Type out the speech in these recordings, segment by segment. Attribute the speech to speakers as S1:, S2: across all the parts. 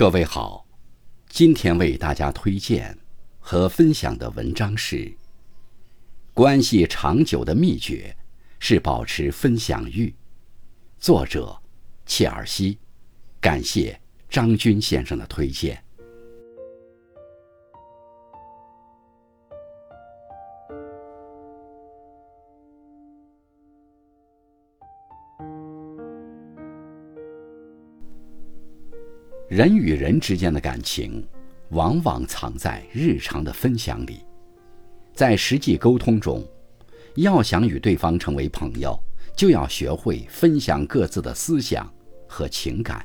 S1: 各位好，今天为大家推荐和分享的文章是《关系长久的秘诀是保持分享欲》，作者切尔西，感谢张军先生的推荐。人与人之间的感情，往往藏在日常的分享里。在实际沟通中，要想与对方成为朋友，就要学会分享各自的思想和情感。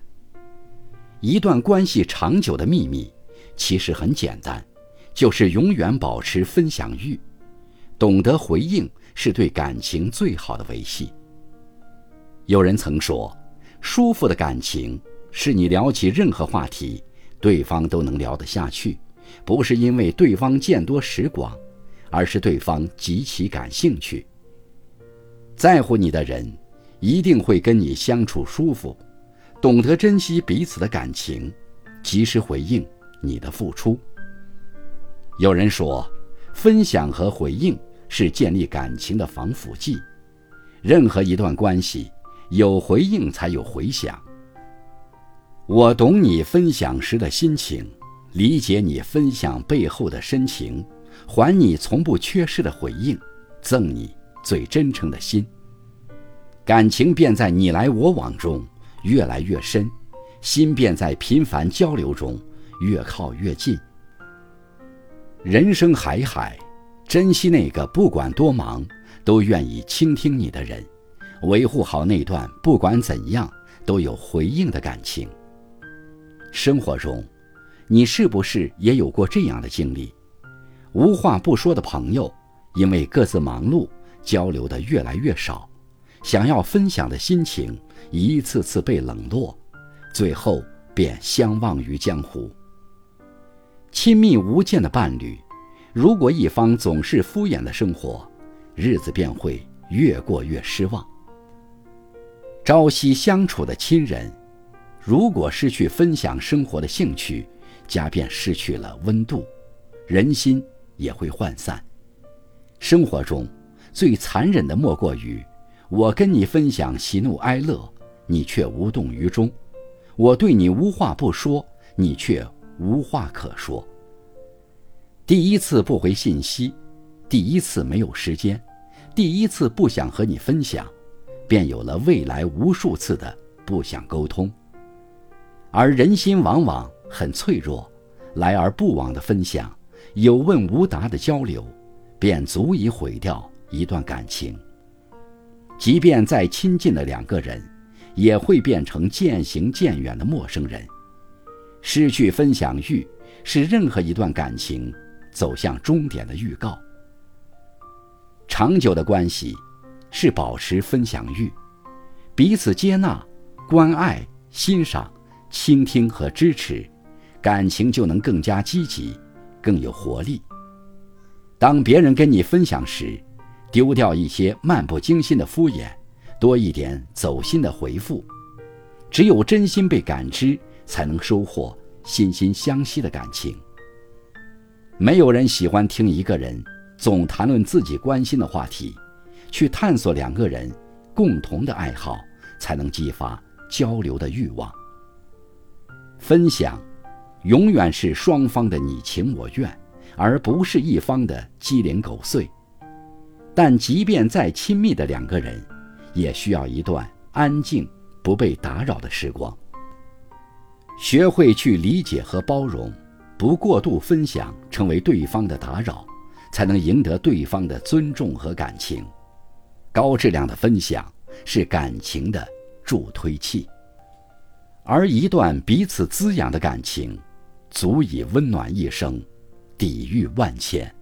S1: 一段关系长久的秘密，其实很简单，就是永远保持分享欲。懂得回应，是对感情最好的维系。有人曾说，舒服的感情。是你聊起任何话题，对方都能聊得下去，不是因为对方见多识广，而是对方极其感兴趣。在乎你的人，一定会跟你相处舒服，懂得珍惜彼此的感情，及时回应你的付出。有人说，分享和回应是建立感情的防腐剂。任何一段关系，有回应才有回响。我懂你分享时的心情，理解你分享背后的深情，还你从不缺失的回应，赠你最真诚的心。感情便在你来我往中越来越深，心便在频繁交流中越靠越近。人生海海，珍惜那个不管多忙都愿意倾听你的人，维护好那段不管怎样都有回应的感情。生活中，你是不是也有过这样的经历？无话不说的朋友，因为各自忙碌，交流的越来越少，想要分享的心情一次次被冷落，最后便相忘于江湖。亲密无间的伴侣，如果一方总是敷衍的生活，日子便会越过越失望。朝夕相处的亲人。如果失去分享生活的兴趣，家便失去了温度，人心也会涣散。生活中最残忍的莫过于，我跟你分享喜怒哀乐，你却无动于衷；我对你无话不说，你却无话可说。第一次不回信息，第一次没有时间，第一次不想和你分享，便有了未来无数次的不想沟通。而人心往往很脆弱，来而不往的分享，有问无答的交流，便足以毁掉一段感情。即便再亲近的两个人，也会变成渐行渐远的陌生人。失去分享欲，是任何一段感情走向终点的预告。长久的关系，是保持分享欲，彼此接纳、关爱、欣赏。倾听和支持，感情就能更加积极，更有活力。当别人跟你分享时，丢掉一些漫不经心的敷衍，多一点走心的回复。只有真心被感知，才能收获心心相惜的感情。没有人喜欢听一个人总谈论自己关心的话题，去探索两个人共同的爱好，才能激发交流的欲望。分享，永远是双方的你情我愿，而不是一方的鸡零狗碎。但即便再亲密的两个人，也需要一段安静、不被打扰的时光。学会去理解和包容，不过度分享，成为对方的打扰，才能赢得对方的尊重和感情。高质量的分享是感情的助推器。而一段彼此滋养的感情，足以温暖一生，抵御万千。